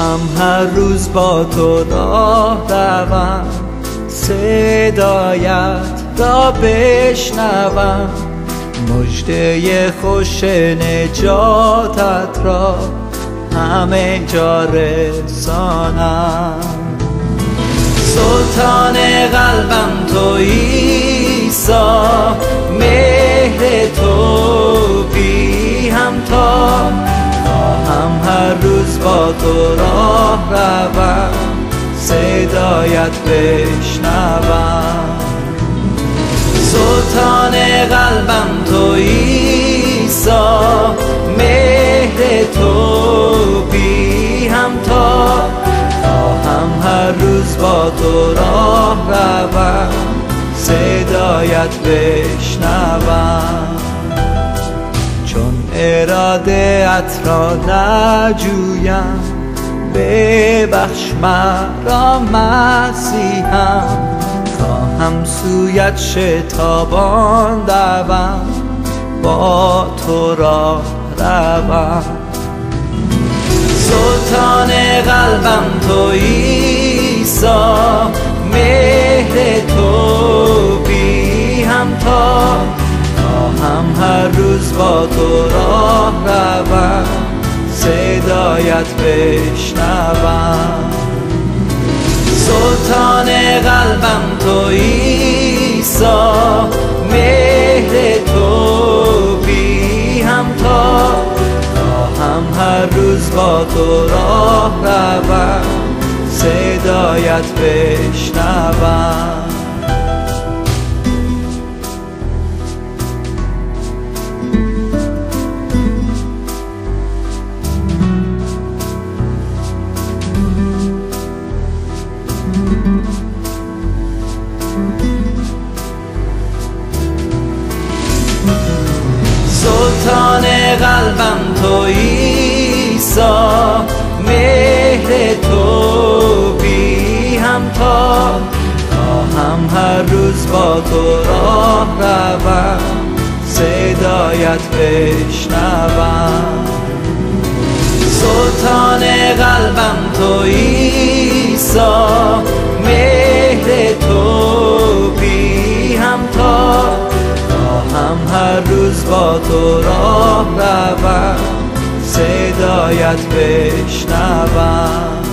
خواهم هر روز با تو راه روم. صدایت را بشنوم. مجده خوش نجاتت را همه جا رسانم. سلطان قلبم تو ایسا تو راه روم صدایت بشنوم. سلطان قلبم تو ایسا مهر تو بی همتا خواهم هر روز با تو راه روم صدایت بشنوم. چون اراده نجویم. ببخش مرا مسیحم. خواهم سویت شتابان دوم. با تو را روم. سلطان قلبم تو ایسا مهر تو هر روز با تو راه روم صدایت بشنوم. سلطان قلبم تو ایسا مهر تو بی همتا خواهم هر روز با تو راه روم صدایت بشنوم. قلبم تو ایسا مهر تو بی همتا خواهم هر روز با تو راه روم صدایت بشنوم. سلطان قلبم تو روز با تو راه روم. صدایت بشنوم.